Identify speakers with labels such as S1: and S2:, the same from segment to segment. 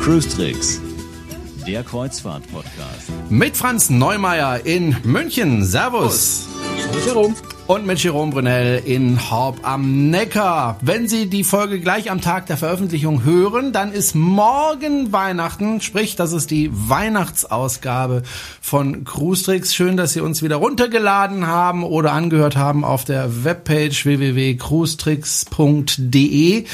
S1: Cruise Tricks, der Kreuzfahrt-Podcast.
S2: Mit Franz Neumeier in München. Servus.
S3: Jerome.
S2: Und mit Jerome Brunel in Horb am Neckar. Wenn Sie die Folge gleich am Tag der Veröffentlichung hören, dann ist morgen Weihnachten, sprich, das ist die Weihnachtsausgabe von Cruise Tricks. Schön, dass Sie uns wieder runtergeladen haben oder angehört haben auf der Webpage www.cruestricks.de.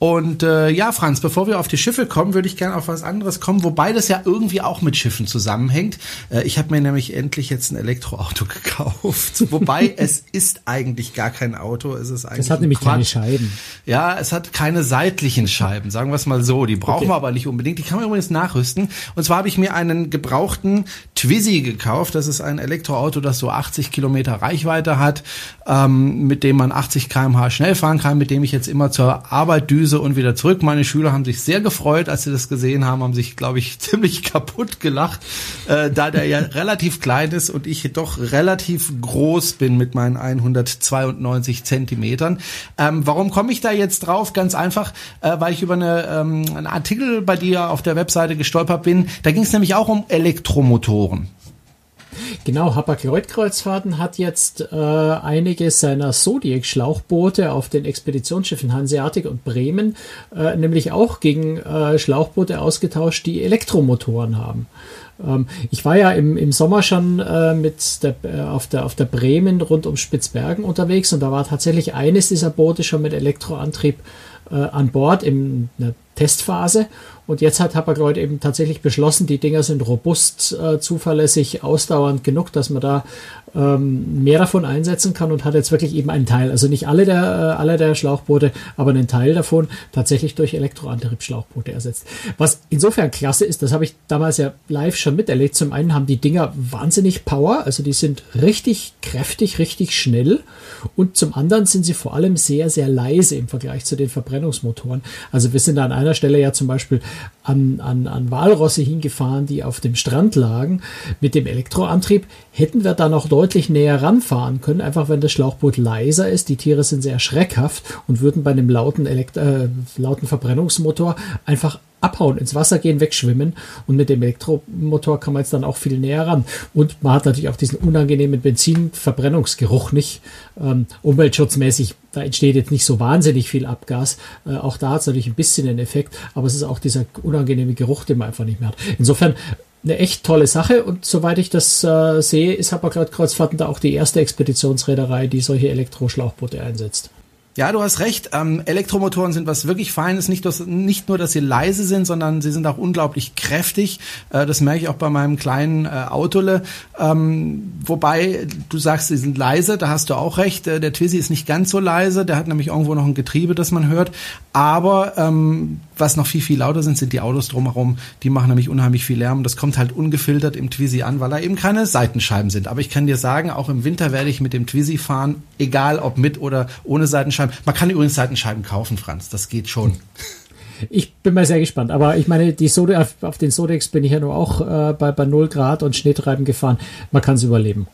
S2: Und äh, ja, Franz, bevor wir auf die Schiffe kommen, würde ich gerne auf was anderes kommen, wobei das ja irgendwie auch mit Schiffen zusammenhängt. Äh, ich habe mir nämlich endlich jetzt ein Elektroauto gekauft. Wobei es ist eigentlich gar kein Auto, es ist eigentlich.
S3: Es hat nämlich keine Scheiben.
S2: Ja, es hat keine seitlichen Scheiben, sagen wir es mal so. Die brauchen
S3: Okay.
S2: wir aber nicht unbedingt. Die kann man übrigens nachrüsten. Und zwar habe ich mir einen gebrauchten Twizy gekauft. Das ist ein Elektroauto, das so 80 Kilometer Reichweite hat, ähm, mit dem man 80 km/h schnell fahren kann, mit dem ich jetzt immer zur Arbeit düse und wieder zurück. Meine Schüler haben sich sehr gefreut, als sie das gesehen haben, haben sich, glaube ich, ziemlich kaputt gelacht, äh, da der ja relativ klein ist und ich doch relativ groß bin mit meinen 192 Zentimetern. Ähm, warum komme ich da jetzt drauf? Ganz einfach, äh, weil ich über eine, ähm, einen Artikel bei dir auf der Webseite gestolpert bin. Da ging es nämlich auch um Elektromotoren.
S3: Genau, Hapag-Lloyd-Kreuzfahrten hat jetzt äh, einige seiner Zodiac-Schlauchboote auf den Expeditionsschiffen Hanseatic und Bremen äh, nämlich auch gegen äh, Schlauchboote ausgetauscht, die Elektromotoren haben. Ähm, ich war ja im, im Sommer schon äh, mit der, äh, auf, der, auf der Bremen rund um Spitzbergen unterwegs und da war tatsächlich eines dieser Boote schon mit Elektroantrieb äh, an Bord in einer Testphase. Und jetzt hat Hapag-Lloyd eben tatsächlich beschlossen, die Dinger sind robust, äh, zuverlässig, ausdauernd genug, dass man da ähm, mehr davon einsetzen kann und hat jetzt wirklich eben einen Teil, also nicht alle der, äh, alle der Schlauchboote, aber einen Teil davon tatsächlich durch Elektroantriebsschlauchboote ersetzt. Was insofern klasse ist, das habe ich damals ja live schon miterlebt. Zum einen haben die Dinger wahnsinnig Power, also die sind richtig kräftig, richtig schnell und zum anderen sind sie vor allem sehr, sehr leise im Vergleich zu den Verbrennungsmotoren. Also wir sind da an einer Stelle ja zum Beispiel an, an, an Walrosse hingefahren, die auf dem Strand lagen. Mit dem Elektroantrieb hätten wir da noch näher ranfahren können, einfach wenn das Schlauchboot leiser ist. Die Tiere sind sehr schreckhaft und würden bei einem lauten, Elekt äh, lauten Verbrennungsmotor einfach abhauen, ins Wasser gehen, wegschwimmen. Und mit dem Elektromotor kann man jetzt dann auch viel näher ran. Und man hat natürlich auch diesen unangenehmen Benzinverbrennungsgeruch nicht. Ähm, umweltschutzmäßig, da entsteht jetzt nicht so wahnsinnig viel Abgas. Äh, auch da hat es natürlich ein bisschen einen Effekt, aber es ist auch dieser unangenehme Geruch, den man einfach nicht mehr hat. Insofern eine echt tolle Sache und soweit ich das äh, sehe, ist Hapag-Lloyd-Kreuzfahrten da auch die erste Expeditionsreederei, die solche Elektroschlauchboote einsetzt.
S2: Ja, du hast recht. Ähm, Elektromotoren sind was wirklich Feines. Nicht, dass, nicht nur, dass sie leise sind, sondern sie sind auch unglaublich kräftig. Äh, das merke ich auch bei meinem kleinen äh, Autole. Ähm, wobei du sagst, sie sind leise. Da hast du auch recht. Äh, der Twizy ist nicht ganz so leise. Der hat nämlich irgendwo noch ein Getriebe, das man hört. Aber ähm, was noch viel, viel lauter sind, sind die Autos drumherum. Die machen nämlich unheimlich viel Lärm. Das kommt halt ungefiltert im Twizy an, weil da eben keine Seitenscheiben sind. Aber ich kann dir sagen, auch im Winter werde ich mit dem Twizy fahren, egal ob mit oder ohne Seitenscheiben. Man kann übrigens Seitenscheiben kaufen, Franz. Das geht schon.
S3: Ich bin mal sehr gespannt. Aber ich meine, die Sode, auf, auf den Sodex bin ich ja nur auch äh, bei, bei 0 Grad und Schneetreiben gefahren. Man kann es überleben.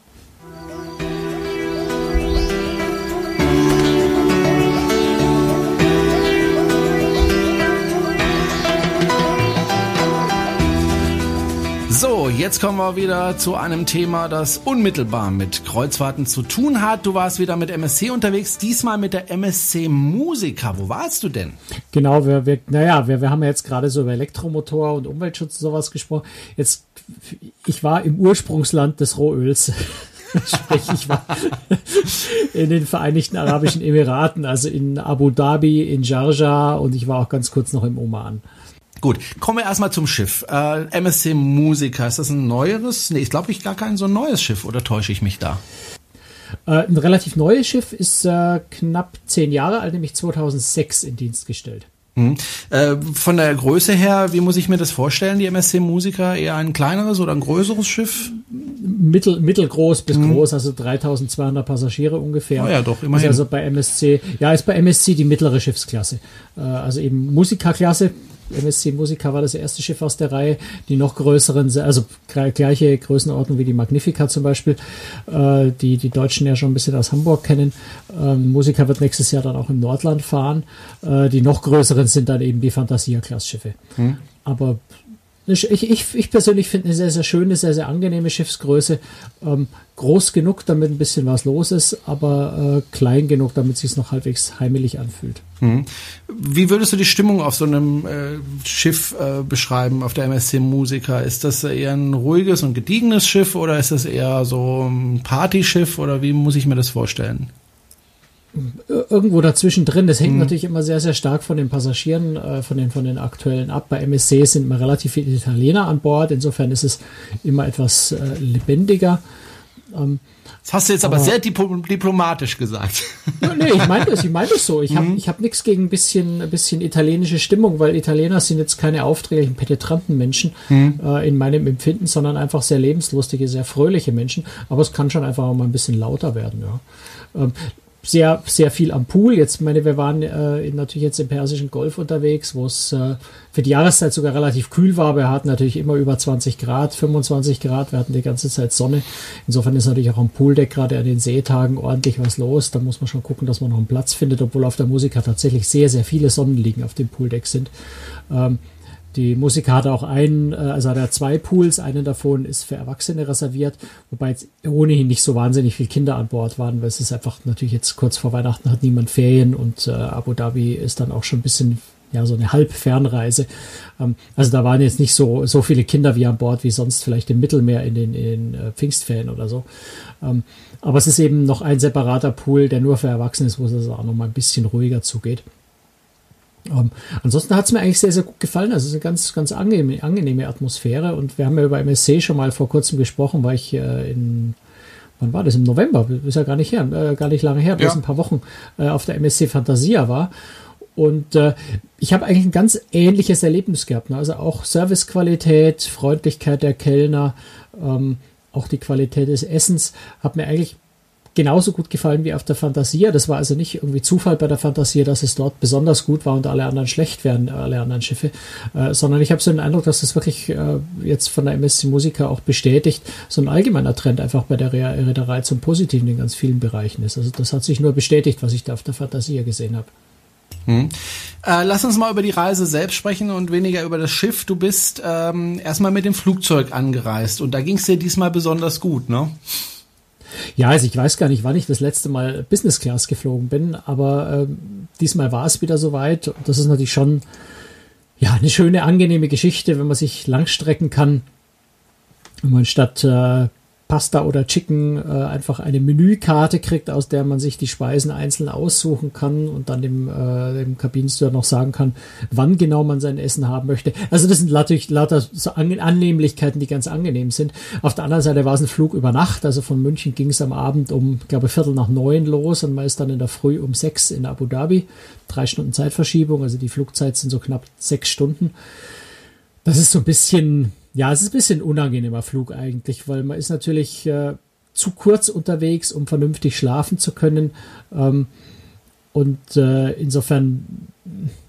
S2: So, jetzt kommen wir wieder zu einem Thema, das unmittelbar mit Kreuzfahrten zu tun hat. Du warst wieder mit MSC unterwegs, diesmal mit der MSC Musica. Wo warst du denn?
S3: Genau, wir, wir, naja, wir, wir haben ja jetzt gerade so über Elektromotor und Umweltschutz und sowas gesprochen. Jetzt, ich war im Ursprungsland des Rohöls. Sprich, ich war in den Vereinigten Arabischen Emiraten, also in Abu Dhabi, in Sharjah und ich war auch ganz kurz noch im Oman.
S2: Gut, kommen wir erstmal zum Schiff. Äh, MSC Musica, ist das ein neueres? Nee, ich glaube ich gar kein so neues Schiff, oder täusche ich mich da?
S3: Äh, ein relativ neues Schiff ist äh, knapp zehn Jahre alt, nämlich 2006 in Dienst gestellt.
S2: Hm. Äh, von der Größe her, wie muss ich mir das vorstellen, die MSC Musica? Eher ein kleineres oder ein größeres Schiff?
S3: Mittel, mittelgroß bis groß, also 3200 Passagiere ungefähr.
S2: Oh ja, doch, immerhin.
S3: Ist also bei MSC, ja, ist bei MSC die mittlere Schiffsklasse. Äh, also eben Musikerklasse, MSC Musica war das erste Schiff aus der Reihe. Die noch größeren, also gleiche Größenordnung wie die Magnifica zum Beispiel, äh, die die Deutschen ja schon ein bisschen aus Hamburg kennen. Ähm, Musica wird nächstes Jahr dann auch im Nordland fahren. Äh, die noch größeren sind dann eben die Fantasia-Klassschiffe. Hm. Aber ich, ich, ich persönlich finde eine sehr, sehr schöne, sehr, sehr angenehme Schiffsgröße. Ähm, groß genug, damit ein bisschen was los ist, aber äh, klein genug, damit es sich noch halbwegs heimelig anfühlt.
S2: Mhm. Wie würdest du die Stimmung auf so einem äh, Schiff äh, beschreiben, auf der MSC Musica? Ist das eher ein ruhiges und gediegenes Schiff oder ist das eher so ein Partyschiff oder wie muss ich mir das vorstellen?
S3: Irgendwo dazwischen drin. Das hängt mhm. natürlich immer sehr, sehr stark von den Passagieren, äh, von, den, von den aktuellen ab. Bei MSC sind immer relativ viele Italiener an Bord. Insofern ist es immer etwas äh, lebendiger.
S2: Ähm, das hast du jetzt aber, aber sehr diplomatisch gesagt.
S3: Ja, nee, ich meine das, ich meine das so. Ich habe mhm. ich hab nichts gegen ein bisschen, ein bisschen italienische Stimmung, weil Italiener sind jetzt keine aufdringlichen, penetranten Menschen mhm. äh, in meinem Empfinden, sondern einfach sehr lebenslustige, sehr fröhliche Menschen. Aber es kann schon einfach auch mal ein bisschen lauter werden, ja. Ähm, sehr, sehr viel am Pool. Jetzt, meine, wir waren äh, natürlich jetzt im Persischen Golf unterwegs, wo es äh, für die Jahreszeit sogar relativ kühl war. Wir hatten natürlich immer über 20 Grad, 25 Grad. Wir hatten die ganze Zeit Sonne. Insofern ist natürlich auch am Pooldeck gerade an den Seetagen ordentlich was los. Da muss man schon gucken, dass man noch einen Platz findet, obwohl auf der Musiker tatsächlich sehr, sehr viele Sonnenliegen auf dem Pooldeck sind. Ähm, die Musiker hat auch einen, äh, also hat er zwei Pools, einen davon ist für Erwachsene reserviert, wobei jetzt ohnehin nicht so wahnsinnig viele Kinder an Bord waren, weil es ist einfach natürlich jetzt kurz vor Weihnachten hat niemand Ferien und äh, Abu Dhabi ist dann auch schon ein bisschen ja, so eine Halbfernreise. Ähm, also da waren jetzt nicht so, so viele Kinder wie an Bord wie sonst vielleicht im Mittelmeer in den, in den äh, Pfingstferien oder so. Ähm, aber es ist eben noch ein separater Pool, der nur für Erwachsene ist, wo es also auch noch mal ein bisschen ruhiger zugeht. Ähm, ansonsten hat es mir eigentlich sehr, sehr gut gefallen. Also es ist eine ganz, ganz angenehme, angenehme Atmosphäre. Und wir haben ja über MSC schon mal vor kurzem gesprochen, weil ich äh, in wann war das? Im November, ist ja gar nicht her, äh, gar nicht lange her, bloß ja. ein paar Wochen äh, auf der MSC Fantasia war. Und äh, ich habe eigentlich ein ganz ähnliches Erlebnis gehabt. Ne? Also auch Servicequalität, Freundlichkeit der Kellner, ähm, auch die Qualität des Essens hat mir eigentlich genauso gut gefallen wie auf der Fantasia. Das war also nicht irgendwie Zufall bei der Fantasia, dass es dort besonders gut war und alle anderen schlecht wären, alle anderen Schiffe, äh, sondern ich habe so den Eindruck, dass das wirklich äh, jetzt von der MSC Musica auch bestätigt, so ein allgemeiner Trend einfach bei der Reederei zum Positiven in ganz vielen Bereichen ist. Also das hat sich nur bestätigt, was ich da auf der Fantasia gesehen habe.
S2: Hm. Äh, lass uns mal über die Reise selbst sprechen und weniger über das Schiff. Du bist ähm, erstmal mit dem Flugzeug angereist und da ging es dir diesmal besonders gut, ne?
S3: Ja, also ich weiß gar nicht, wann ich das letzte Mal Business Class geflogen bin, aber äh, diesmal war es wieder soweit. Und das ist natürlich schon ja eine schöne, angenehme Geschichte, wenn man sich langstrecken kann. Wenn man statt äh, Pasta oder Chicken äh, einfach eine Menükarte kriegt, aus der man sich die Speisen einzeln aussuchen kann und dann dem, äh, dem Kabinensteward noch sagen kann, wann genau man sein Essen haben möchte. Also das sind natürlich lauter so Annehmlichkeiten, die ganz angenehm sind. Auf der anderen Seite war es ein Flug über Nacht, also von München ging es am Abend um, glaube Viertel nach neun los und man ist dann in der Früh um sechs in Abu Dhabi. Drei Stunden Zeitverschiebung, also die Flugzeit sind so knapp sechs Stunden. Das ist so ein bisschen ja, es ist ein bisschen unangenehmer Flug eigentlich, weil man ist natürlich äh, zu kurz unterwegs, um vernünftig schlafen zu können. Ähm, und äh, insofern,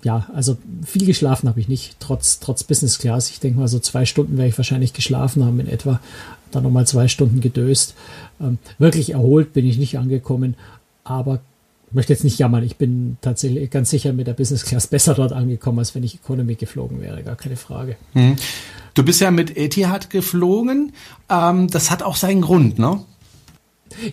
S3: ja, also viel geschlafen habe ich nicht, trotz, trotz Business Class. Ich denke mal, so zwei Stunden werde ich wahrscheinlich geschlafen haben in etwa. Dann nochmal zwei Stunden gedöst. Ähm, wirklich erholt bin ich nicht angekommen, aber ich möchte jetzt nicht jammern. Ich bin tatsächlich ganz sicher mit der Business Class besser dort angekommen, als wenn ich Economy geflogen wäre. Gar keine Frage.
S2: Mhm. Du bist ja mit Etihad geflogen. Ähm, das hat auch seinen Grund, ne?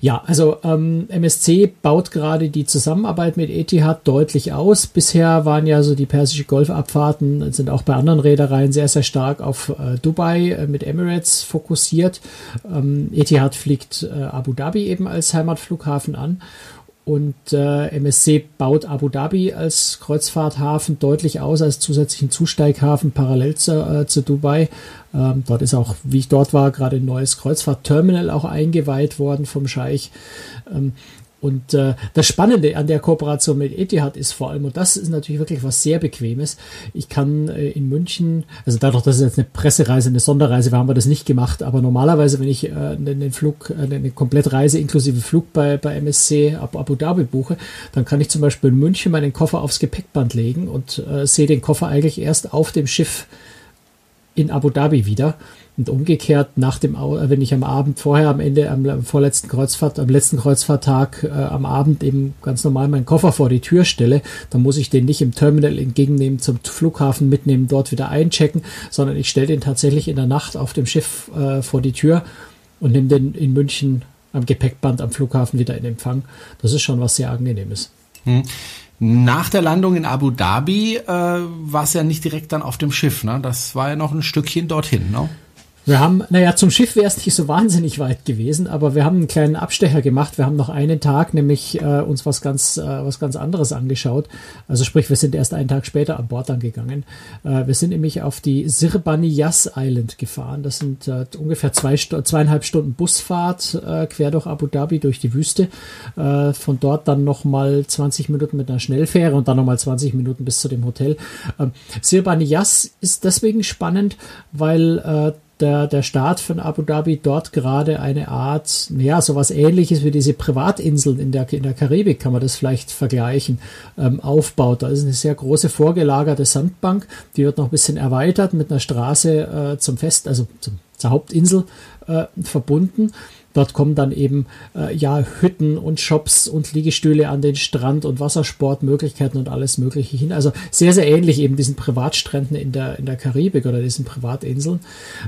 S3: Ja, also ähm, MSC baut gerade die Zusammenarbeit mit Etihad deutlich aus. Bisher waren ja so die persische Golfabfahrten, sind auch bei anderen Reedereien sehr, sehr stark auf äh, Dubai äh, mit Emirates fokussiert. Ähm, Etihad fliegt äh, Abu Dhabi eben als Heimatflughafen an und äh, MSC baut Abu Dhabi als Kreuzfahrthafen deutlich aus, als zusätzlichen Zusteighafen parallel zu, äh, zu Dubai. Ähm, dort ist auch, wie ich dort war, gerade ein neues Kreuzfahrtterminal auch eingeweiht worden vom Scheich. Ähm, Und äh, das Spannende an der Kooperation mit Etihad ist vor allem, und das ist natürlich wirklich was sehr Bequemes, ich kann äh, in München, also dadurch, dass es jetzt eine Pressereise, eine Sonderreise war, haben wir das nicht gemacht, aber normalerweise, wenn ich äh, einen Flug, äh, eine Komplettreise inklusive Flug bei, bei MSC ab Abu Dhabi buche, dann kann ich zum Beispiel in München meinen Koffer aufs Gepäckband legen und äh, sehe den Koffer eigentlich erst auf dem Schiff in Abu Dhabi wieder. Und umgekehrt, nach dem, wenn ich am Abend vorher, am Ende, am vorletzten Kreuzfahrt, am letzten Kreuzfahrttag, äh, am Abend eben ganz normal meinen Koffer vor die Tür stelle, dann muss ich den nicht im Terminal entgegennehmen, zum Flughafen mitnehmen, dort wieder einchecken, sondern ich stelle den tatsächlich in der Nacht auf dem Schiff äh, vor die Tür und nehme den in München am Gepäckband am Flughafen wieder in Empfang. Das ist schon was sehr angenehmes. Hm.
S2: Nach der Landung in Abu Dhabi äh, war es ja nicht direkt dann auf dem Schiff, ne? Das war ja noch ein Stückchen dorthin, ne?
S3: Wir haben, naja, zum Schiff wäre es nicht so wahnsinnig weit gewesen, aber wir haben einen kleinen Abstecher gemacht. Wir haben noch einen Tag, nämlich äh, uns was ganz, äh, was ganz anderes angeschaut. Also sprich, wir sind erst einen Tag später an Bord angegangen. Äh, wir sind nämlich auf die Sirbaniyas Island gefahren. Das sind äh, ungefähr zwei, zweieinhalb Stunden Busfahrt äh, quer durch Abu Dhabi durch die Wüste. Äh, von dort dann nochmal 20 Minuten mit einer Schnellfähre und dann nochmal 20 Minuten bis zu dem Hotel. Ähm, Sirbaniyas ist deswegen spannend, weil äh, der, der Staat von Abu Dhabi dort gerade eine Art, ja, sowas ähnliches wie diese Privatinseln in der, in der Karibik, kann man das vielleicht vergleichen, ähm, aufbaut. Da ist eine sehr große vorgelagerte Sandbank, die wird noch ein bisschen erweitert mit einer Straße äh, zum Fest, also zum, zur Hauptinsel äh, verbunden. Dort kommen dann eben äh, ja Hütten und Shops und Liegestühle an den Strand und Wassersportmöglichkeiten und alles Mögliche hin. Also sehr, sehr ähnlich eben diesen Privatstränden in der, in der Karibik oder diesen Privatinseln.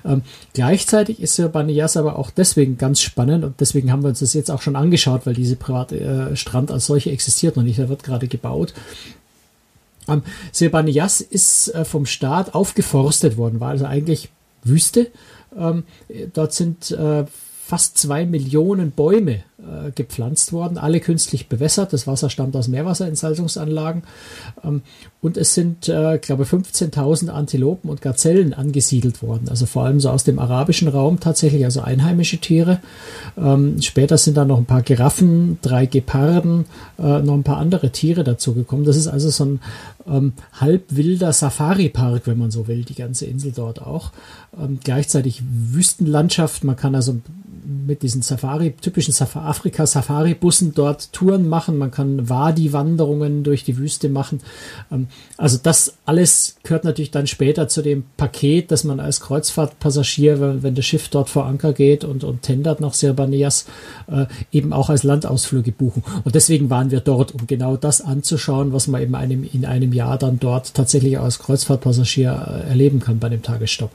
S3: Ähm, gleichzeitig ist Banias aber auch deswegen ganz spannend und deswegen haben wir uns das jetzt auch schon angeschaut, weil diese Privatstrand äh, als solche existiert noch nicht, der wird gerade gebaut. Ähm, Sebanias ist äh, vom Staat aufgeforstet worden, war also eigentlich Wüste. Ähm, dort sind äh, fast zwei Millionen Bäume äh, gepflanzt worden, alle künstlich bewässert. Das Wasser stammt aus Meerwasserentsalzungsanlagen. Ähm, und es sind, äh, glaube 15.000 Antilopen und Gazellen angesiedelt worden. Also vor allem so aus dem arabischen Raum tatsächlich, also einheimische Tiere. Ähm, später sind dann noch ein paar Giraffen, drei Geparden, äh, noch ein paar andere Tiere dazugekommen. Das ist also so ein ähm, halb wilder Safari-Park, wenn man so will, die ganze Insel dort auch. Ähm, gleichzeitig Wüstenlandschaft. Man kann also mit diesen Safari, typischen Safari, Afrika-Safari-Bussen dort Touren machen. Man kann Wadi-Wanderungen durch die Wüste machen. Ähm, also das alles gehört natürlich dann später zu dem Paket, dass man als Kreuzfahrtpassagier, wenn, wenn das Schiff dort vor Anker geht und, und tendert nach Sirbaneas, äh, eben auch als Landausflüge buchen. Und deswegen waren wir dort, um genau das anzuschauen, was man eben einem, in einem Jahr dann dort tatsächlich als Kreuzfahrtpassagier äh, erleben kann bei dem Tagesstopp.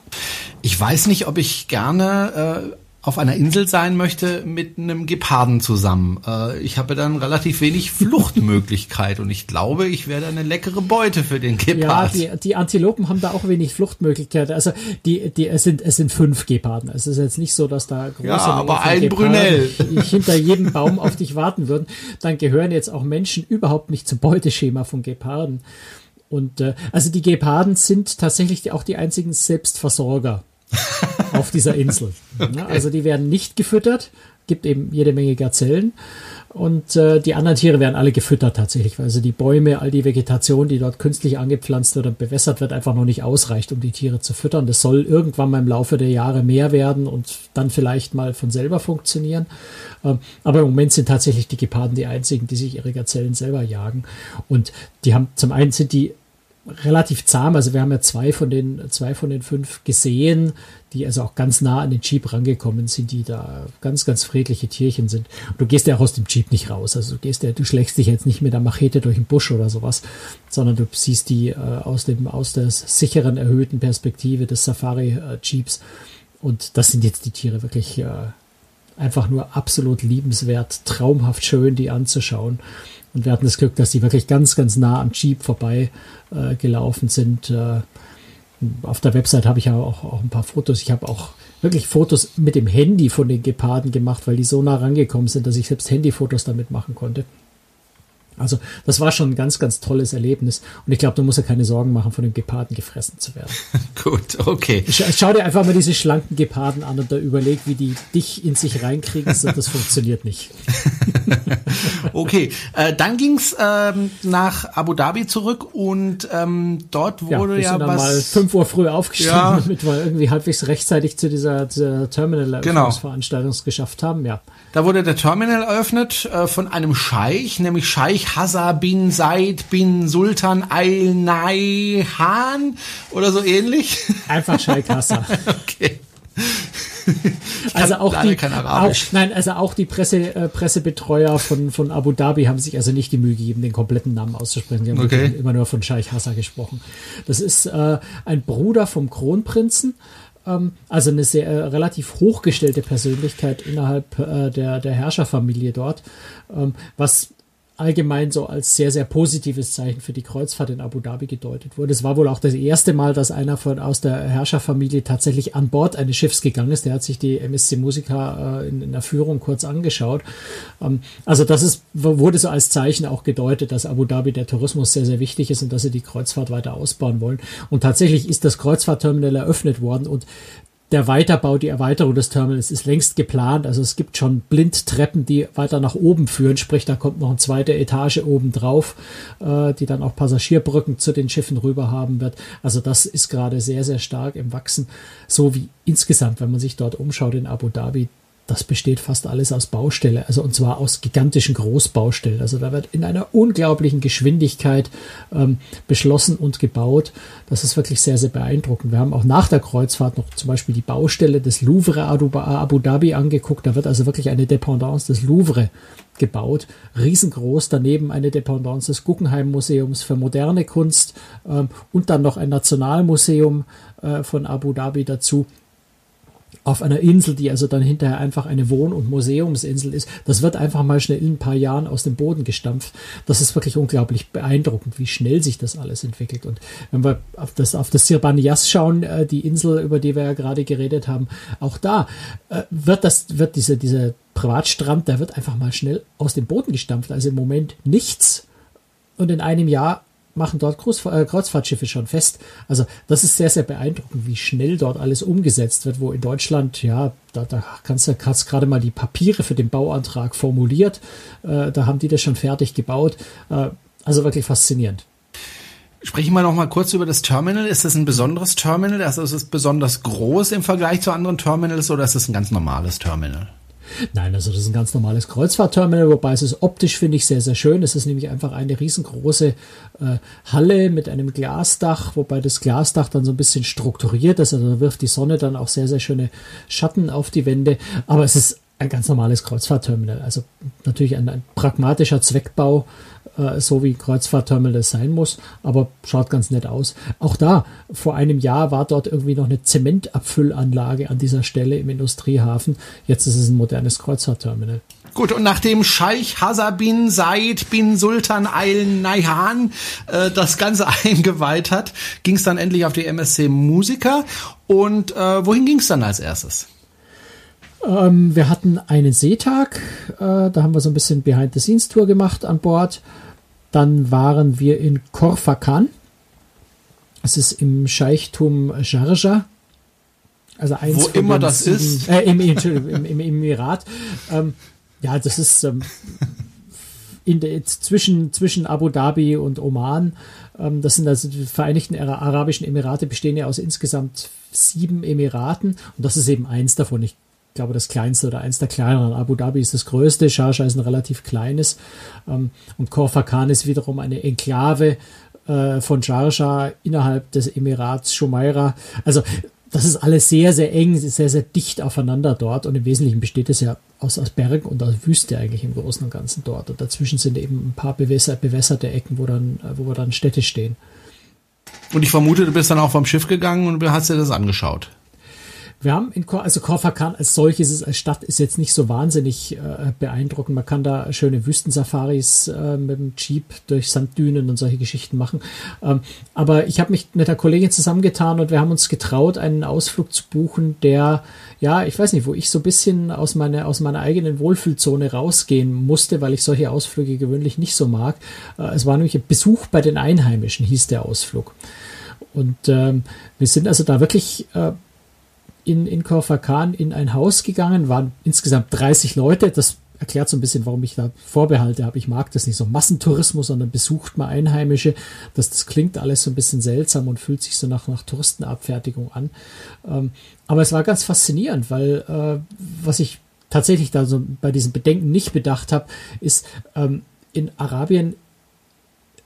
S2: Ich weiß nicht, ob ich gerne äh, auf einer Insel sein möchte mit einem Geparden zusammen. Äh, ich habe dann relativ wenig Fluchtmöglichkeit und ich glaube, ich werde eine leckere Beute für den Gepard.
S3: Ja, die, die Antilopen haben da auch wenig Fluchtmöglichkeit. Also die, die, es sind, es sind fünf Geparden. Es ist jetzt nicht so, dass da
S2: große ja, aber ein Brunel
S3: hinter jedem Baum auf dich warten würden. Dann gehören jetzt auch Menschen überhaupt nicht zum Beuteschema von Geparden. Und äh, also die Geparden sind tatsächlich auch die einzigen Selbstversorger auf dieser Insel. Okay. Also die werden nicht gefüttert, gibt eben jede Menge Gazellen. Und äh, die anderen Tiere werden alle gefüttert tatsächlich, weil also die Bäume, all die Vegetation, die dort künstlich angepflanzt und bewässert wird, einfach noch nicht ausreicht, um die Tiere zu füttern. Das soll irgendwann mal im Laufe der Jahre mehr werden und dann vielleicht mal von selber funktionieren. Ähm, aber im Moment sind tatsächlich die Geparden die einzigen, die sich ihre Gazellen selber jagen. Und die haben zum einen sind die relativ zahm. Also wir haben ja zwei von den, zwei von den fünf gesehen, die also auch ganz nah an den Jeep rangekommen sind, die da ganz, ganz friedliche Tierchen sind. Und du gehst ja auch aus dem Jeep nicht raus. Also du gehst ja, du schlägst dich jetzt nicht mit der Machete durch den Busch oder sowas, sondern du siehst die äh, aus dem, aus der sicheren, erhöhten Perspektive des Safari-Jeeps. Und das sind jetzt die Tiere wirklich äh, einfach nur absolut liebenswert, traumhaft schön, die anzuschauen. Und wir hatten das Glück, dass die wirklich ganz, ganz nah am Jeep vorbei äh, gelaufen sind. Äh, auf der Website habe ich ja auch, auch ein paar Fotos. Ich habe auch wirklich Fotos mit dem Handy von den Geparden gemacht, weil die so nah rangekommen sind, dass ich selbst Handyfotos damit machen konnte. Also das war schon ein ganz, ganz tolles Erlebnis. Und ich glaube, du musst ja keine Sorgen machen, von dem Geparden gefressen zu werden.
S2: Gut, okay.
S3: Schau, schau dir einfach mal diese schlanken Geparden an und da überleg, wie die dich in sich reinkriegen. So, das funktioniert nicht.
S2: okay, äh, dann ging's ähm, nach Abu Dhabi zurück und ähm, dort wurde ja,
S3: sind dann
S2: was...
S3: mal fünf Uhr früh aufgestanden,
S2: Ja.
S3: damit wir irgendwie halbwegs rechtzeitig zu dieser, dieser
S2: Genau.
S3: Terminal-Eröffnungsveranstaltung geschafft haben. Ja.
S2: Da wurde der Terminal eröffnet äh, von einem Scheich, nämlich Scheich Hassan bin Said bin Sultan Al Nahyan oder so ähnlich.
S3: Einfach Scheikassa.
S2: okay.
S3: Also auch die, auch, nein, also auch die Presse, äh, Pressebetreuer von, von Abu Dhabi haben sich also nicht die Mühe gegeben, den kompletten Namen auszusprechen. Die haben
S2: Okay.
S3: immer nur von Scheich Hassan gesprochen. Das ist äh, ein Bruder vom Kronprinzen. ähm, Also eine sehr äh, relativ hochgestellte Persönlichkeit innerhalb äh, der, der Herrscherfamilie dort, ähm, was allgemein so als sehr, sehr positives Zeichen für die Kreuzfahrt in Abu Dhabi gedeutet wurde. Es war wohl auch das erste Mal, dass einer von aus der Herrscherfamilie tatsächlich an Bord eines Schiffs gegangen ist. Der hat sich die MSC Musica äh, in, in der Führung kurz angeschaut. Ähm, also das ist, wurde so als Zeichen auch gedeutet, dass Abu Dhabi der Tourismus sehr, sehr wichtig ist und dass sie die Kreuzfahrt weiter ausbauen wollen. Und tatsächlich ist das Kreuzfahrtterminal eröffnet worden und der Weiterbau, die Erweiterung des Terminals ist längst geplant. Also es gibt schon Blindtreppen, die weiter nach oben führen. Sprich, da kommt noch eine zweite Etage oben drauf, äh, die dann auch Passagierbrücken zu den Schiffen rüber haben wird. Also das ist gerade sehr, sehr stark im Wachsen. So wie insgesamt, wenn man sich dort umschaut in Abu Dhabi, das besteht fast alles aus Baustelle, also und zwar aus gigantischen Großbaustellen. Also da wird in einer unglaublichen Geschwindigkeit ähm, beschlossen und gebaut. Das ist wirklich sehr, sehr beeindruckend. Wir haben auch nach der Kreuzfahrt noch zum Beispiel die Baustelle des Louvre Abu Dhabi angeguckt. Da wird also wirklich eine Dependance des Louvre gebaut, riesengroß. Daneben eine Dependance des Guggenheim Museums für moderne Kunst ähm, und dann noch ein Nationalmuseum äh, von Abu Dhabi dazu auf einer Insel, die also dann hinterher einfach eine Wohn- und Museumsinsel ist. Das wird einfach mal schnell in ein paar Jahren aus dem Boden gestampft. Das ist wirklich unglaublich beeindruckend, wie schnell sich das alles entwickelt. Und wenn wir auf das, auf das Sirban Yas schauen, äh, die Insel, über die wir ja gerade geredet haben, auch da äh, wird das, wird diese, dieser Privatstrand, der wird einfach mal schnell aus dem Boden gestampft. Also im Moment nichts. Und in einem Jahr machen dort Groß, äh, Kreuzfahrtschiffe schon fest. Also das ist sehr, sehr beeindruckend, wie schnell dort alles umgesetzt wird, wo in Deutschland, ja, da, da kannst du gerade mal die Papiere für den Bauantrag formuliert, äh, da haben die das schon fertig gebaut. Äh, also wirklich faszinierend.
S2: Sprechen wir noch mal kurz über das Terminal. Ist das ein besonderes Terminal? Also ist es besonders groß im Vergleich zu anderen Terminals oder ist es ein ganz normales Terminal?
S3: Nein, also das ist ein ganz normales Kreuzfahrtterminal, wobei es ist optisch, finde ich, sehr, sehr schön. Es ist nämlich einfach eine riesengroße äh, Halle mit einem Glasdach, wobei das Glasdach dann so ein bisschen strukturiert ist. Also da wirft die Sonne dann auch sehr, sehr schöne Schatten auf die Wände. Aber es ist ein ganz normales Kreuzfahrtterminal. Also natürlich ein, ein pragmatischer Zweckbau, so wie Kreuzfahrtterminal das sein muss, aber schaut ganz nett aus. Auch da, vor einem Jahr war dort irgendwie noch eine Zementabfüllanlage an dieser Stelle im Industriehafen. Jetzt ist es ein modernes Kreuzfahrtterminal.
S2: Gut, und nachdem Scheich Hassan bin Said bin Sultan Al Nahyan äh, das Ganze eingeweiht hat, ging es dann endlich auf die MSC Musiker. Und äh, wohin ging es dann als erstes?
S3: Ähm, wir hatten einen Seetag, äh, da haben wir so ein bisschen Behind-the-Scenes-Tour gemacht an Bord. Dann waren wir in Korfakan. Es ist im Scheichtum Sharjah. Also eins
S2: Wo
S3: von
S2: immer
S3: den
S2: das ist.
S3: Äh, im, im, im, im Emirat. Ähm, ja, das ist ähm, in der, zwischen, zwischen Abu Dhabi und Oman. Ähm, das sind also die Vereinigten Ara- Arabischen Emirate bestehen ja aus insgesamt sieben Emiraten und das ist eben eins davon. Ich glaube, das kleinste oder eins der kleineren. Abu Dhabi ist das größte, Sharjah ist ein relativ kleines ähm, und Korfakan ist wiederum eine Enklave äh, von Sharjah innerhalb des Emirats Jumeirah. Also das ist alles sehr, sehr eng, sehr, sehr dicht aufeinander dort und im Wesentlichen besteht es ja aus, aus Bergen und aus Wüste eigentlich im Großen und Ganzen dort. Und dazwischen sind eben ein paar bewässer, bewässerte Ecken, wo dann, wo dann Städte stehen.
S2: Und ich vermute, du bist dann auch vom Schiff gegangen und hast dir das angeschaut.
S3: Wir haben in Kor also Korfakan als solches als Stadt ist jetzt nicht so wahnsinnig äh, beeindruckend. Man kann da schöne Wüstensafaris äh, mit dem Jeep durch Sanddünen und solche Geschichten machen. Ähm, aber ich habe mich mit der Kollegin zusammengetan und wir haben uns getraut, einen Ausflug zu buchen, der ja, ich weiß nicht, wo ich so ein bisschen aus meiner, aus meiner eigenen Wohlfühlzone rausgehen musste, weil ich solche Ausflüge gewöhnlich nicht so mag. Äh, es war nämlich ein Besuch bei den Einheimischen, hieß der Ausflug. Und ähm, wir sind also da wirklich äh, in, in Korfakan in ein Haus gegangen, waren insgesamt 30 Leute. Das erklärt so ein bisschen, warum ich da Vorbehalte habe. Ich mag das nicht so Massentourismus, sondern besucht mal Einheimische. Das, das klingt alles so ein bisschen seltsam und fühlt sich so nach, nach Touristenabfertigung an. Ähm, aber es war ganz faszinierend, weil äh, was ich tatsächlich da so bei diesen Bedenken nicht bedacht habe, ist, ähm, in Arabien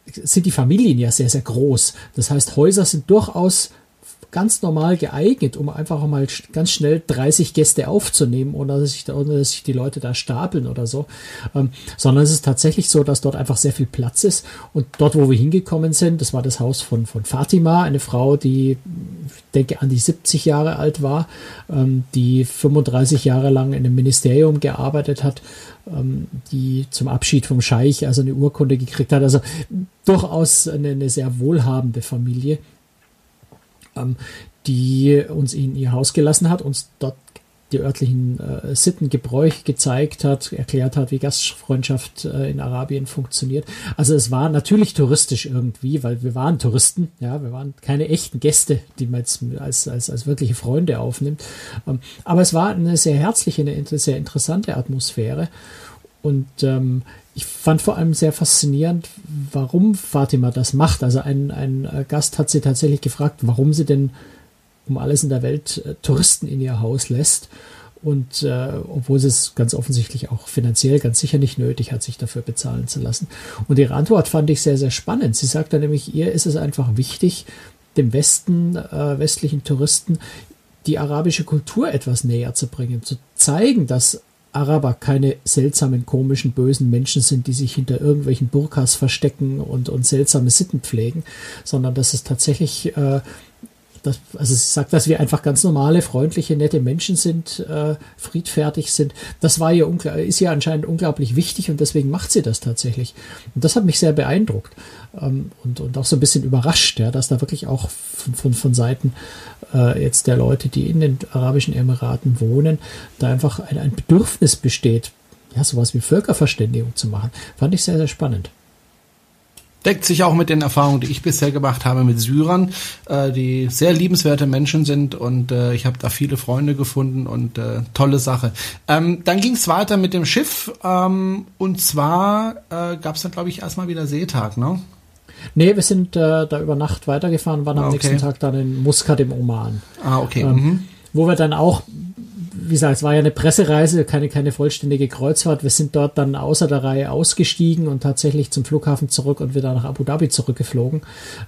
S3: sind die Familien ja sehr, sehr groß. Das heißt, Häuser sind durchaus ganz normal geeignet, um einfach mal ganz schnell 30 Gäste aufzunehmen, ohne dass sich, ohne dass sich die Leute da stapeln oder so. Ähm, sondern es ist tatsächlich so, dass dort einfach sehr viel Platz ist. Und dort, wo wir hingekommen sind, das war das Haus von, von Fatima, eine Frau, die, ich denke, an die 70 Jahre alt war, ähm, die 35 Jahre lang in einem Ministerium gearbeitet hat, ähm, die zum Abschied vom Scheich also eine Urkunde gekriegt hat. Also durchaus eine, eine sehr wohlhabende Familie die uns in ihr Haus gelassen hat, uns dort die örtlichen äh, Sitten, Gebräuche gezeigt hat, erklärt hat, wie Gastfreundschaft äh, in Arabien funktioniert. Also es war natürlich touristisch irgendwie, weil wir waren Touristen, ja, wir waren keine echten Gäste, die man jetzt als, als, als wirkliche Freunde aufnimmt. Ähm, aber es war eine sehr herzliche, eine sehr interessante Atmosphäre. Und ähm, ich fand vor allem sehr faszinierend, warum Fatima das macht. Also ein, ein äh, Gast hat sie tatsächlich gefragt, warum sie denn um alles in der Welt äh, Touristen in ihr Haus lässt. Und äh, obwohl sie es ganz offensichtlich auch finanziell ganz sicher nicht nötig hat, sich dafür bezahlen zu lassen. Und ihre Antwort fand ich sehr, sehr spannend. Sie sagt dann nämlich, ihr ist es einfach wichtig, dem Westen, äh, westlichen Touristen die arabische Kultur etwas näher zu bringen, zu zeigen, dass Araber keine seltsamen, komischen, bösen Menschen sind, die sich hinter irgendwelchen Burkas verstecken und, und seltsame Sitten pflegen, sondern dass es tatsächlich äh, das, also sie sagt, dass wir einfach ganz normale, freundliche, nette Menschen sind, äh, friedfertig sind. Das war ihr ist ihr anscheinend unglaublich wichtig und deswegen macht sie das tatsächlich. Und das hat mich sehr beeindruckt ähm, und, und auch so ein bisschen überrascht, ja, dass da wirklich auch von, von, von Seiten äh, jetzt der Leute, die in den Arabischen Emiraten wohnen, da einfach ein, ein Bedürfnis besteht, ja, sowas wie Völkerverständigung zu machen. Fand ich sehr, sehr spannend
S2: deckt sich auch mit den Erfahrungen, die ich bisher gemacht habe mit Syrern, äh, die sehr liebenswerte Menschen sind und äh, ich habe da viele Freunde gefunden und äh, tolle Sache. Ähm, dann ging es weiter mit dem Schiff ähm, und zwar äh, gab es dann, glaube ich, erstmal wieder Seetag, ne?
S3: Nee, wir sind äh, da über Nacht weitergefahren, waren am okay. nächsten Tag dann in Muscat im Oman.
S2: Ah, okay. Ähm, mhm.
S3: Wo wir dann auch wie gesagt, es war ja eine Pressereise, keine, keine vollständige Kreuzfahrt. Wir sind dort dann außer der Reihe ausgestiegen und tatsächlich zum Flughafen zurück und wieder nach Abu Dhabi zurückgeflogen.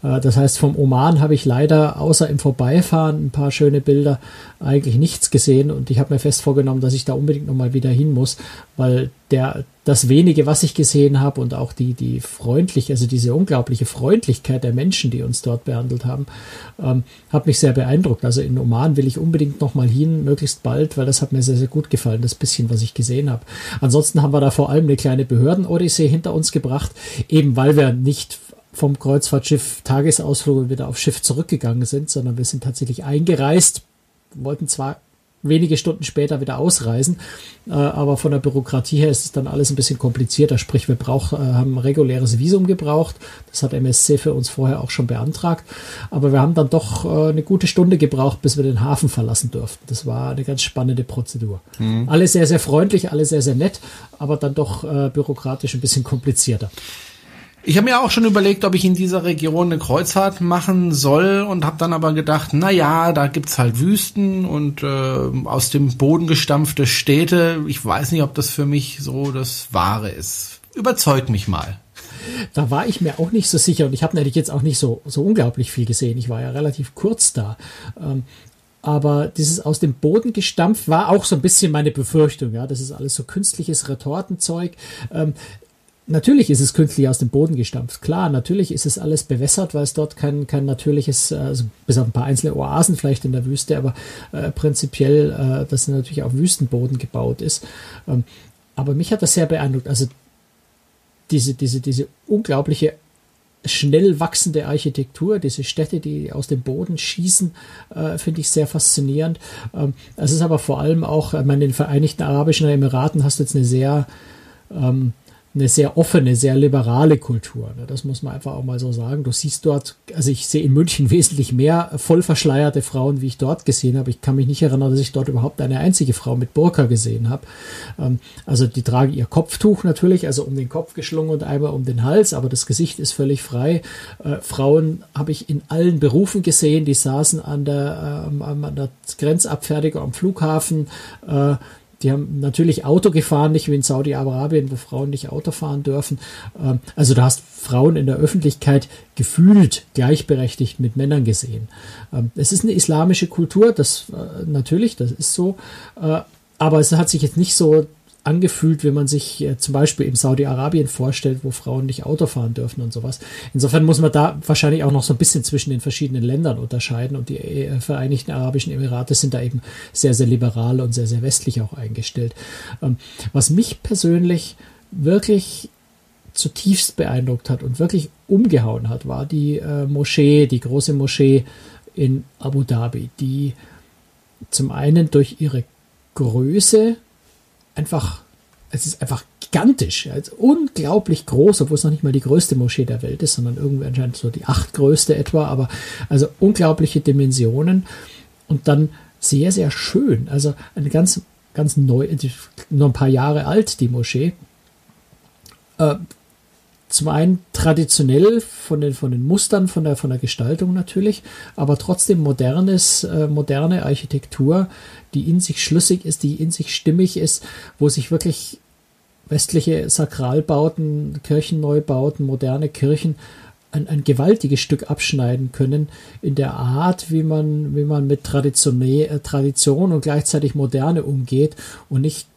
S3: Äh, das heißt, vom Oman habe ich leider außer im Vorbeifahren ein paar schöne Bilder eigentlich nichts gesehen und ich habe mir fest vorgenommen, dass ich da unbedingt nochmal wieder hin muss, weil der, das wenige, was ich gesehen habe und auch die, die freundlich, also diese unglaubliche Freundlichkeit der Menschen, die uns dort behandelt haben, ähm, hat mich sehr beeindruckt. Also in Oman will ich unbedingt nochmal hin, möglichst bald, weil das hat mir sehr, sehr gut gefallen, das bisschen, was ich gesehen habe. Ansonsten haben wir da vor allem eine kleine Behörden-Odyssee hinter uns gebracht, eben weil wir nicht vom Kreuzfahrtschiff Tagesausflug wieder aufs Schiff zurückgegangen sind, sondern wir sind tatsächlich eingereist, wollten zwar wenige Stunden später wieder ausreisen. Äh, aber von der Bürokratie her ist es dann alles ein bisschen komplizierter. Sprich, wir brauch, äh, haben ein reguläres Visum gebraucht. Das hat MSC für uns vorher auch schon beantragt. Aber wir haben dann doch äh, eine gute Stunde gebraucht, bis wir den Hafen verlassen durften. Das war eine ganz spannende Prozedur. Mhm. Alle sehr, sehr freundlich, alle sehr, sehr nett, aber dann doch äh, bürokratisch ein bisschen komplizierter.
S2: Ich habe mir auch schon überlegt, ob ich in dieser Region eine Kreuzfahrt machen soll und habe dann aber gedacht, na ja, da gibt's halt Wüsten und äh, aus dem Boden gestampfte Städte. Ich weiß nicht, ob das für mich so das Wahre ist. Überzeugt mich mal.
S3: Da war ich mir auch nicht so sicher und ich habe natürlich jetzt auch nicht so, so unglaublich viel gesehen. Ich war ja relativ kurz da. Ähm, aber dieses aus dem Boden gestampft war auch so ein bisschen meine Befürchtung. Ja, das ist alles so künstliches Retortenzeug. Ähm, Natürlich ist es künstlich aus dem Boden gestampft. Klar, natürlich ist es alles bewässert, weil es dort kein, kein natürliches, also bis auf ein paar einzelne Oasen vielleicht in der Wüste, aber äh, prinzipiell, äh, das natürlich auf Wüstenboden gebaut ist. Ähm, aber mich hat das sehr beeindruckt. Also diese, diese, diese unglaubliche schnell wachsende Architektur, diese Städte, die aus dem Boden schießen, äh, finde ich sehr faszinierend. Ähm, es ist aber vor allem auch, ich meine, in den Vereinigten Arabischen Emiraten hast du jetzt eine sehr ähm, eine sehr offene, sehr liberale Kultur. Ne? Das muss man einfach auch mal so sagen. Du siehst dort, also ich sehe in München wesentlich mehr voll verschleierte Frauen, wie ich dort gesehen habe. Ich kann mich nicht erinnern, dass ich dort überhaupt eine einzige Frau mit Burka gesehen habe. Ähm, also die tragen ihr Kopftuch natürlich, also um den Kopf geschlungen und einmal um den Hals, aber das Gesicht ist völlig frei. Äh, Frauen habe ich in allen Berufen gesehen, die saßen an der, äh, an der Grenzabfertigung am Flughafen, äh, die haben natürlich Auto gefahren, nicht wie in Saudi-Arabien, wo Frauen nicht Auto fahren dürfen. Ähm, also du hast Frauen in der Öffentlichkeit gefühlt gleichberechtigt mit Männern gesehen. Ähm, es ist eine islamische Kultur, das äh, natürlich, das ist so. Äh, aber es hat sich jetzt nicht so angefühlt, wenn man sich äh, zum Beispiel im Saudi-Arabien vorstellt, wo Frauen nicht Auto fahren dürfen und sowas. Insofern muss man da wahrscheinlich auch noch so ein bisschen zwischen den verschiedenen Ländern unterscheiden und die äh, Vereinigten Arabischen Emirate sind da eben sehr, sehr liberal und sehr, sehr westlich auch eingestellt. Ähm, was mich persönlich wirklich zutiefst beeindruckt hat und wirklich umgehauen hat, war die äh, Moschee, die große Moschee in Abu Dhabi, die zum einen durch ihre Größe einfach, es ist einfach gigantisch, also unglaublich groß, obwohl es noch nicht mal die größte Moschee der Welt ist, sondern irgendwie anscheinend so die achtgrößte etwa, aber also unglaubliche Dimensionen und dann sehr, sehr schön. Also eine ganz, ganz neu, nur ein paar Jahre alt, die Moschee. Äh, zum einen traditionell von den, von den Mustern, von der, von der Gestaltung natürlich, aber trotzdem modernes, äh, moderne Architektur, die in sich schlüssig ist, die in sich stimmig ist, wo sich wirklich westliche Sakralbauten, Kirchenneubauten, moderne Kirchen ein, ein gewaltiges Stück abschneiden können in der Art, wie man, wie man mit Tradition, äh, Tradition und gleichzeitig Moderne umgeht und nicht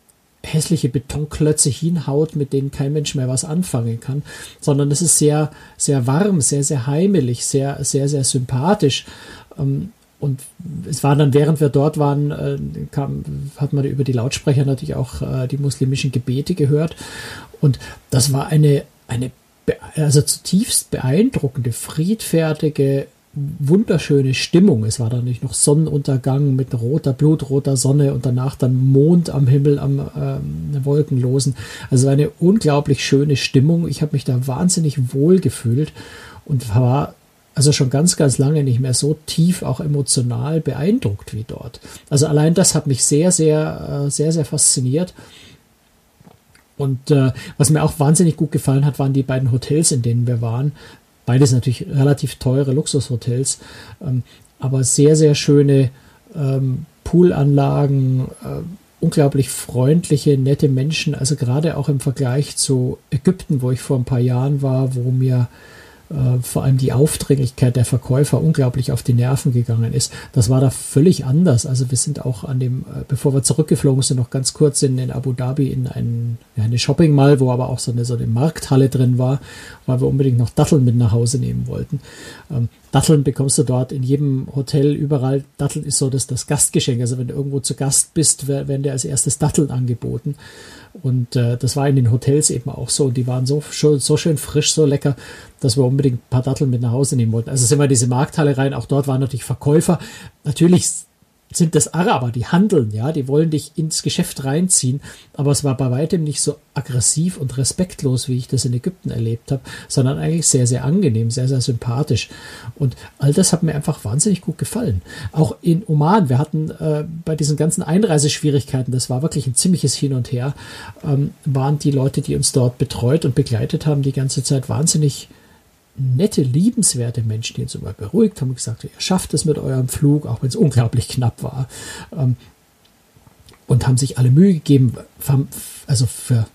S3: hässliche Betonklötze hinhaut, mit denen kein Mensch mehr was anfangen kann, sondern es ist sehr, sehr warm, sehr, sehr heimelig, sehr, sehr, sehr sympathisch. Ähm, und es war dann, während wir dort waren, äh, kam, hat man über die Lautsprecher natürlich auch äh, die muslimischen Gebete gehört. Und das war eine, eine also zutiefst beeindruckende, friedfertige, wunderschöne Stimmung. Es war dann nicht noch Sonnenuntergang mit roter, blutroter Sonne und danach dann Mond am Himmel, am ähm, Wolkenlosen. Also eine unglaublich schöne Stimmung. Ich habe mich da wahnsinnig wohl gefühlt und war also schon ganz, ganz lange nicht mehr so tief auch emotional beeindruckt wie dort. Also allein das hat mich sehr, sehr, äh, sehr, sehr fasziniert. Und äh, was mir auch wahnsinnig gut gefallen hat, waren die beiden Hotels, in denen wir waren. Beides natürlich relativ teure Luxushotels, ähm, aber sehr, sehr schöne ähm, Poolanlagen, äh, unglaublich freundliche, nette Menschen. Also gerade auch im Vergleich zu Ägypten, wo ich vor ein paar Jahren war, wo mir vor allem die Aufdringlichkeit der Verkäufer unglaublich auf die Nerven gegangen ist. Das war da völlig anders. Also wir sind auch an dem, äh, bevor wir zurückgeflogen sind, noch ganz kurz in, in Abu Dhabi in ein, ja, eine Shopping Mall, wo aber auch so eine, so eine Markthalle drin war, weil wir unbedingt noch Datteln mit nach Hause nehmen wollten. Datteln bekommst du dort in jedem Hotel überall. Datteln ist so das, das Gastgeschenk. Also wenn du irgendwo zu Gast bist, werden dir als erstes Datteln angeboten. Und äh, das war in den Hotels eben auch so. Und die waren so, so schön frisch, so lecker, dass wir unbedingt ein paar Datteln mit nach Hause nehmen wollten. Also sind wir in diese Markthalle rein. Auch dort waren natürlich Verkäufer. Natürlich sind das Araber, die handeln, ja, die wollen dich ins Geschäft reinziehen, aber es war bei weitem nicht so aggressiv und respektlos, wie ich das in Ägypten erlebt habe, sondern eigentlich sehr, sehr angenehm, sehr, sehr sympathisch. Und all das hat mir einfach wahnsinnig gut gefallen. Auch in Oman, wir hatten äh, bei diesen ganzen Einreiseschwierigkeiten, das war wirklich ein ziemliches Hin und Her, ähm, waren die Leute, die uns dort betreut und begleitet haben, die ganze Zeit wahnsinnig nette, liebenswerte Menschen, die uns immer beruhigt haben und gesagt, ihr schafft es mit eurem Flug, auch wenn es unglaublich knapp war. Ähm, und haben sich alle Mühe gegeben, also für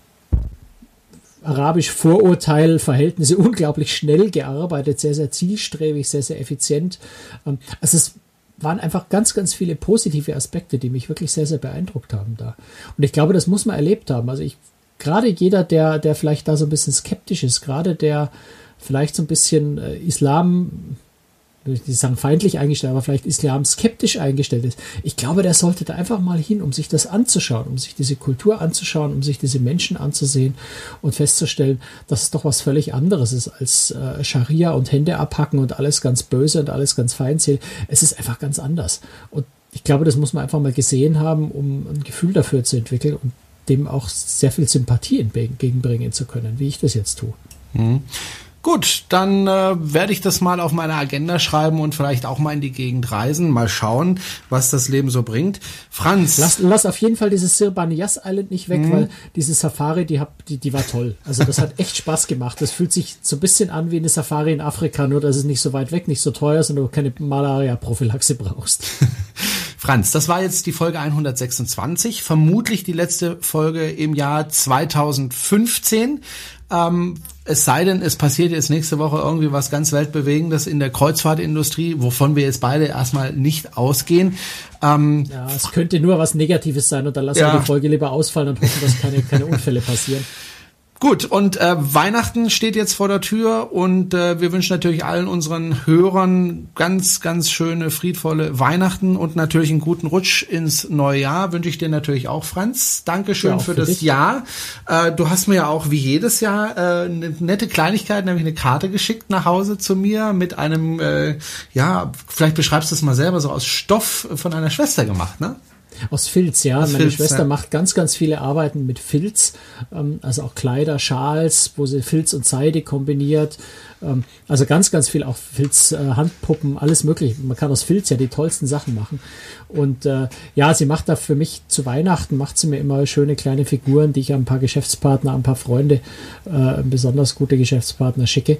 S3: arabisch Vorurteil-Verhältnisse unglaublich schnell gearbeitet, sehr, sehr zielstrebig, sehr, sehr effizient. Ähm, also es waren einfach ganz, ganz viele positive Aspekte, die mich wirklich sehr, sehr beeindruckt haben da. Und ich glaube, das muss man erlebt haben. Also ich gerade jeder, der, der vielleicht da so ein bisschen skeptisch ist, gerade der vielleicht so ein bisschen äh, Islam die sagen feindlich eingestellt, aber vielleicht Islam skeptisch eingestellt ist. Ich glaube, der sollte da einfach mal hin, um sich das anzuschauen, um sich diese Kultur anzuschauen, um sich diese Menschen anzusehen und festzustellen, dass es doch was völlig anderes ist als äh, Scharia und Hände abhacken und alles ganz böse und alles ganz feindselig. Es ist einfach ganz anders. Und ich glaube, das muss man einfach mal gesehen haben, um ein Gefühl dafür zu entwickeln und dem auch sehr viel Sympathie entgegenbringen zu können, wie ich das jetzt tue.
S2: Mhm. Gut, dann äh, werde ich das mal auf meine Agenda schreiben und vielleicht auch mal in die Gegend reisen. Mal schauen, was das Leben so bringt. Franz.
S3: Lass, lass auf jeden Fall dieses Sir Banias Island nicht weg, mhm. weil diese Safari, die, hab, die, die war toll. Also das hat echt Spaß gemacht. Das fühlt sich so ein bisschen an wie eine Safari in Afrika, nur dass es nicht so weit weg, nicht so teuer ist und du keine Malaria-Prophylaxe brauchst.
S2: Franz, das war jetzt die Folge 126, vermutlich die letzte Folge im Jahr 2015. Ähm, es sei denn, es passiert jetzt nächste Woche irgendwie was ganz Weltbewegendes in der Kreuzfahrtindustrie, wovon wir jetzt beide erstmal nicht ausgehen.
S3: Ähm, ja, es könnte nur was Negatives sein und dann lassen ja. wir die Folge lieber ausfallen und hoffen, dass keine, keine Unfälle passieren.
S2: Gut, und äh, Weihnachten steht jetzt vor der Tür und äh, wir wünschen natürlich allen unseren Hörern ganz, ganz schöne, friedvolle Weihnachten und natürlich einen guten Rutsch ins neue Jahr. Wünsche ich dir natürlich auch, Franz. Dankeschön ja, für, für, das dich. Jahr. Äh, du hast mir ja auch wie jedes Jahr äh, eine nette Kleinigkeit, nämlich eine Karte geschickt nach Hause zu mir mit einem, äh, ja, vielleicht beschreibst du es mal selber, so aus Stoff von einer Schwester gemacht, ne?
S3: Aus Filz, ja. Aus Meine Filz, Schwester ja. macht ganz, ganz viele Arbeiten mit Filz, ähm, also auch Kleider, Schals, wo sie Filz und Seide kombiniert. Ähm, also ganz, ganz viel auch Filz, äh, Handpuppen, alles mögliche. Man kann aus Filz ja die tollsten Sachen machen. Und äh, ja, sie macht da für mich zu Weihnachten, macht sie mir immer schöne kleine Figuren, die ich an ein paar Geschäftspartner, an ein paar Freunde, äh, besonders gute Geschäftspartner schicke,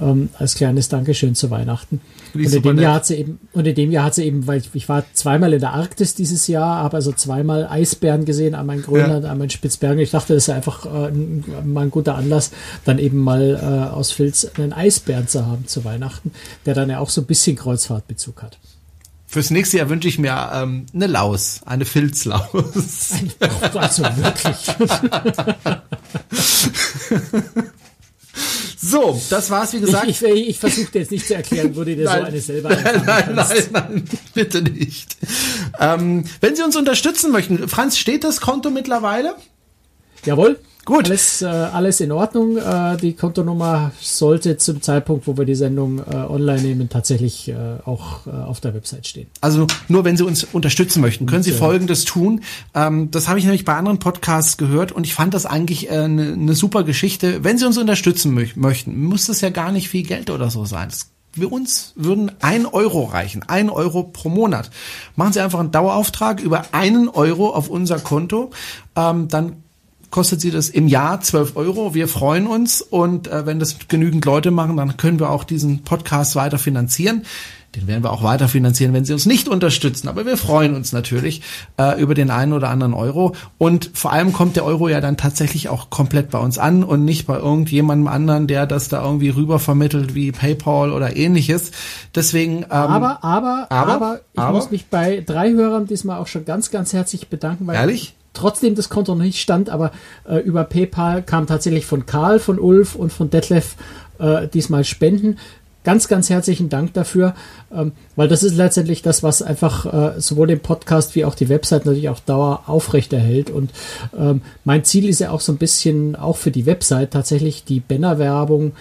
S3: ähm, als kleines Dankeschön zu Weihnachten. Und in dem Jahr hat sie eben, und in dem Jahr hat sie eben, weil ich, ich war zweimal in der Arktis dieses Jahr, habe also zweimal Eisbären gesehen, einmal in Grönland, ja. einmal in Spitzbergen. Ich dachte, das ist einfach äh, mal ein guter Anlass, dann eben mal äh, aus Filz einen Eisbären zu haben zu Weihnachten, der dann ja auch so ein bisschen Kreuzfahrtbezug hat.
S2: Fürs nächste Jahr wünsche ich mir ähm, eine Laus, eine Filzlaus. also wirklich. So, das war's, wie gesagt.
S3: Ich, ich, ich versuche jetzt nicht zu erklären, wo du dir nein, so eine selber Nein, nein, nein,
S2: nein, bitte nicht. Ähm, wenn Sie uns unterstützen möchten, Franz, steht das Konto mittlerweile?
S3: Jawohl. Gut. Alles, äh, alles in Ordnung. Äh, die Kontonummer sollte zum Zeitpunkt, wo wir die Sendung äh, online nehmen, tatsächlich äh, auch äh, auf der Website stehen.
S2: Also nur wenn Sie uns unterstützen möchten, können Sie und, Folgendes tun. Ähm, das habe ich nämlich bei anderen Podcasts gehört und ich fand das eigentlich eine äh, ne super Geschichte. Wenn Sie uns unterstützen mö möchten, muss das ja gar nicht viel Geld oder so sein. Das wir uns würden ein Euro reichen, ein Euro pro Monat. Machen Sie einfach einen Dauerauftrag über einen Euro auf unser Konto, ähm, dann kostet sie das im Jahr 12 Euro. Wir freuen uns und äh, wenn das genügend Leute machen, dann können wir auch diesen Podcast weiter finanzieren. Den werden wir auch weiter finanzieren, wenn Sie uns nicht unterstützen. Aber wir freuen uns natürlich äh, über den einen oder anderen Euro. Und vor allem kommt der Euro ja dann tatsächlich auch komplett bei uns an und nicht bei irgendjemandem anderen, der das da irgendwie rüber vermittelt wie PayPal oder ähnliches. Deswegen. Ähm,
S3: aber, aber, aber, aber ich aber, muss mich bei drei Hörern diesmal auch schon ganz, ganz herzlich bedanken.
S2: Weil ehrlich?
S3: Trotzdem das Konto noch nicht stand, aber äh, über PayPal kam tatsächlich von Karl, von Ulf und von Detlef äh, diesmal Spenden. Ganz, ganz herzlichen Dank dafür, ähm, weil das ist letztendlich das, was einfach äh, sowohl den Podcast wie auch die Website natürlich auch Dauer aufrechterhält. Und ähm, mein Ziel ist ja auch so ein bisschen, auch für die Website tatsächlich die Bannerwerbung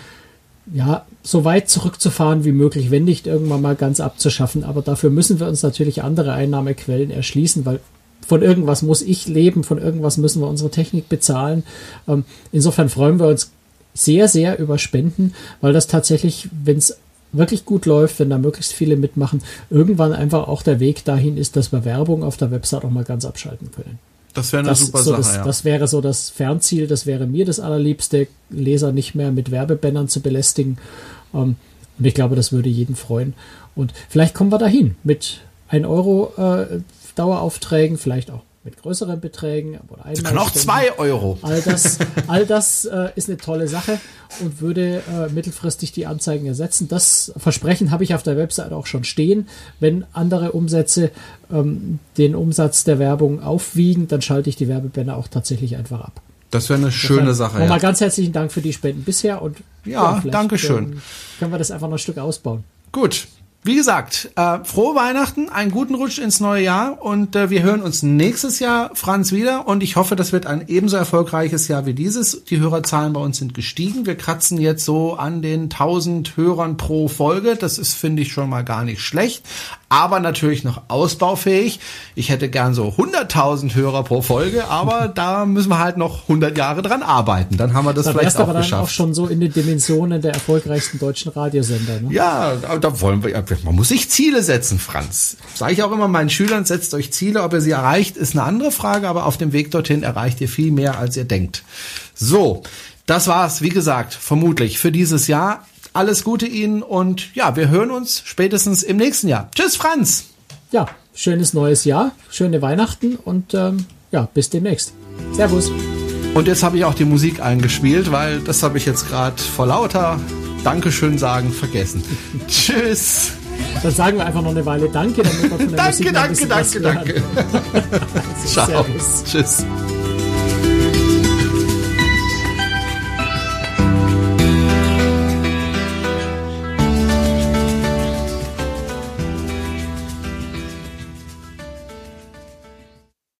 S3: ja, so weit zurückzufahren wie möglich, wenn nicht irgendwann mal ganz abzuschaffen. Aber dafür müssen wir uns natürlich andere Einnahmequellen erschließen, weil von irgendwas muss ich leben, von irgendwas müssen wir unsere Technik bezahlen. Ähm, insofern freuen wir uns sehr, sehr über Spenden, weil das tatsächlich, wenn es wirklich gut läuft, wenn da möglichst viele mitmachen, irgendwann einfach auch der Weg dahin ist, dass wir Werbung auf der Website auch mal ganz abschalten können.
S2: Das wäre eine das super
S3: so
S2: Sache.
S3: Das,
S2: ja.
S3: das wäre so das Fernziel, das wäre mir das allerliebste, Leser nicht mehr mit Werbebändern zu belästigen. Ähm, und ich glaube, das würde jeden freuen. Und vielleicht kommen wir dahin mit 1 Euro äh, Daueraufträgen, vielleicht auch mit größeren Beträgen.
S2: Oder Sie können auch zwei Euro.
S3: All das, all das äh, ist eine tolle Sache und würde äh, mittelfristig die Anzeigen ersetzen. Das Versprechen habe ich auf der Website auch schon stehen. Wenn andere Umsätze ähm, den Umsatz der Werbung aufwiegen, dann schalte ich die Werbebanner auch tatsächlich einfach ab.
S2: Das wäre eine schöne Sache.
S3: Nochmal ja. ganz herzlichen Dank für die Spenden bisher und
S2: ja, ja danke schön.
S3: Ähm, können wir das einfach noch ein Stück ausbauen.
S2: Gut, wie gesagt, äh, frohe Weihnachten, einen guten Rutsch ins neue Jahr und äh, wir hören uns nächstes Jahr, Franz, wieder und ich hoffe, das wird ein ebenso erfolgreiches Jahr wie dieses. Die Hörerzahlen bei uns sind gestiegen. Wir kratzen jetzt so an den 1000 Hörern pro Folge. Das ist, finde ich, schon mal gar nicht schlecht aber natürlich noch ausbaufähig. Ich hätte gern so 100.000 Hörer pro Folge, aber da müssen wir halt noch 100 Jahre dran arbeiten. Dann haben wir das da vielleicht auch aber geschafft. dann auch
S3: schon so in den Dimensionen der erfolgreichsten deutschen Radiosender. Ne?
S2: Ja, da wollen wir, man muss sich Ziele setzen, Franz. Sage ich auch immer meinen Schülern, setzt euch Ziele, ob ihr sie erreicht, ist eine andere Frage, aber auf dem Weg dorthin erreicht ihr viel mehr, als ihr denkt. So, das war's, wie gesagt, vermutlich für dieses Jahr. Alles Gute Ihnen und ja, wir hören uns spätestens im nächsten Jahr. Tschüss, Franz.
S3: Ja, schönes neues Jahr, schöne Weihnachten und ähm, ja, bis demnächst. Servus.
S2: Und jetzt habe ich auch die Musik eingespielt, weil das habe ich jetzt gerade vor lauter Dankeschön sagen vergessen. Tschüss.
S3: Dann sagen wir einfach noch eine Weile Danke, damit wir von der
S2: danke, Musik danke, danke, danke, danke. Ciao. Servus. Tschüss.